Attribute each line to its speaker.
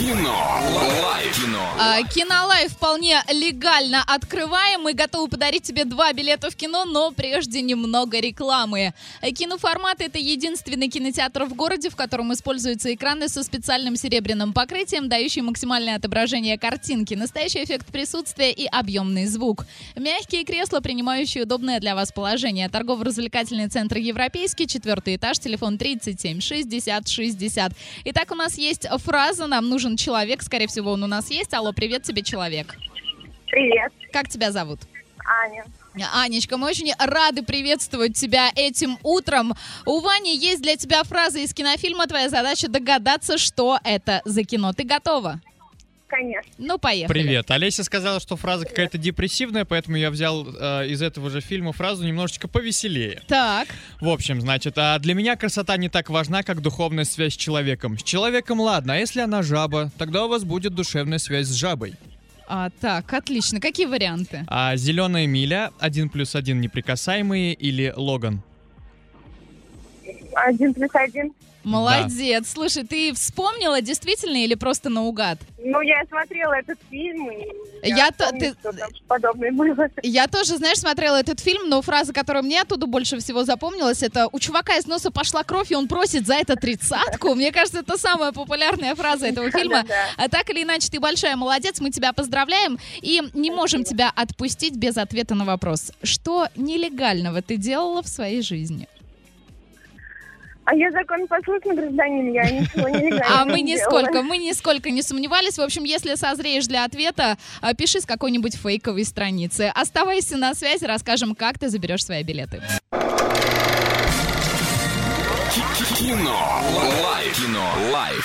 Speaker 1: Кино. Лайф. Кино.
Speaker 2: А, Кинолайф вполне легально открываем. Мы готовы подарить тебе два билета в кино, но прежде немного рекламы. Киноформат — это единственный кинотеатр в городе, в котором используются экраны со специальным серебряным покрытием, дающий максимальное отображение картинки, настоящий эффект присутствия и объемный звук. Мягкие кресла, принимающие удобное для вас положение. Торгово-развлекательный центр «Европейский», четвертый этаж, телефон 37 60 60. Итак, у нас есть фраза «Нам нужен человек». Скорее всего, он у нас есть. Алло, привет тебе, человек.
Speaker 3: Привет,
Speaker 2: Как тебя зовут?
Speaker 3: Аня.
Speaker 2: Анечка, мы очень рады приветствовать тебя этим утром. У Вани есть для тебя фраза из кинофильма. Твоя задача догадаться, что это за кино. Ты готова?
Speaker 3: Конечно.
Speaker 2: Ну, поехали.
Speaker 4: Привет. Олеся сказала, что фраза какая-то депрессивная, поэтому я взял э, из этого же фильма фразу немножечко повеселее.
Speaker 2: Так,
Speaker 4: В общем, значит, а для меня красота не так важна, как духовная связь с человеком. С человеком ладно, а если она жаба, тогда у вас будет душевная связь с жабой.
Speaker 2: а, так, отлично. Какие варианты?
Speaker 4: А зеленая миля, один плюс один неприкасаемые или Логан?
Speaker 3: Один плюс один.
Speaker 2: Молодец. Слушай, ты вспомнила действительно или просто наугад?
Speaker 3: Ну, я смотрела этот фильм, и
Speaker 2: Я
Speaker 3: я,
Speaker 2: то-
Speaker 3: помню,
Speaker 2: ты-
Speaker 3: подобное было.
Speaker 2: Я тоже, знаешь, смотрела этот фильм, но фраза, которая мне оттуда больше всего запомнилась, это «У чувака из носа пошла кровь, и он просит за это тридцатку». Мне кажется, это самая популярная фраза этого фильма. А так или иначе, ты большая молодец, мы тебя поздравляем и не можем тебя отпустить без ответа на вопрос. Что нелегального ты делала в своей жизни?
Speaker 3: А я законопослушный гражданин, я ничего не легально
Speaker 2: А мы нисколько, мы нисколько не сомневались. В общем, если созреешь для ответа, а, пиши с какой-нибудь фейковой страницы. Оставайся на связи, расскажем, как ты заберешь свои билеты.
Speaker 1: Кино. Лайф. Кино. Лайф.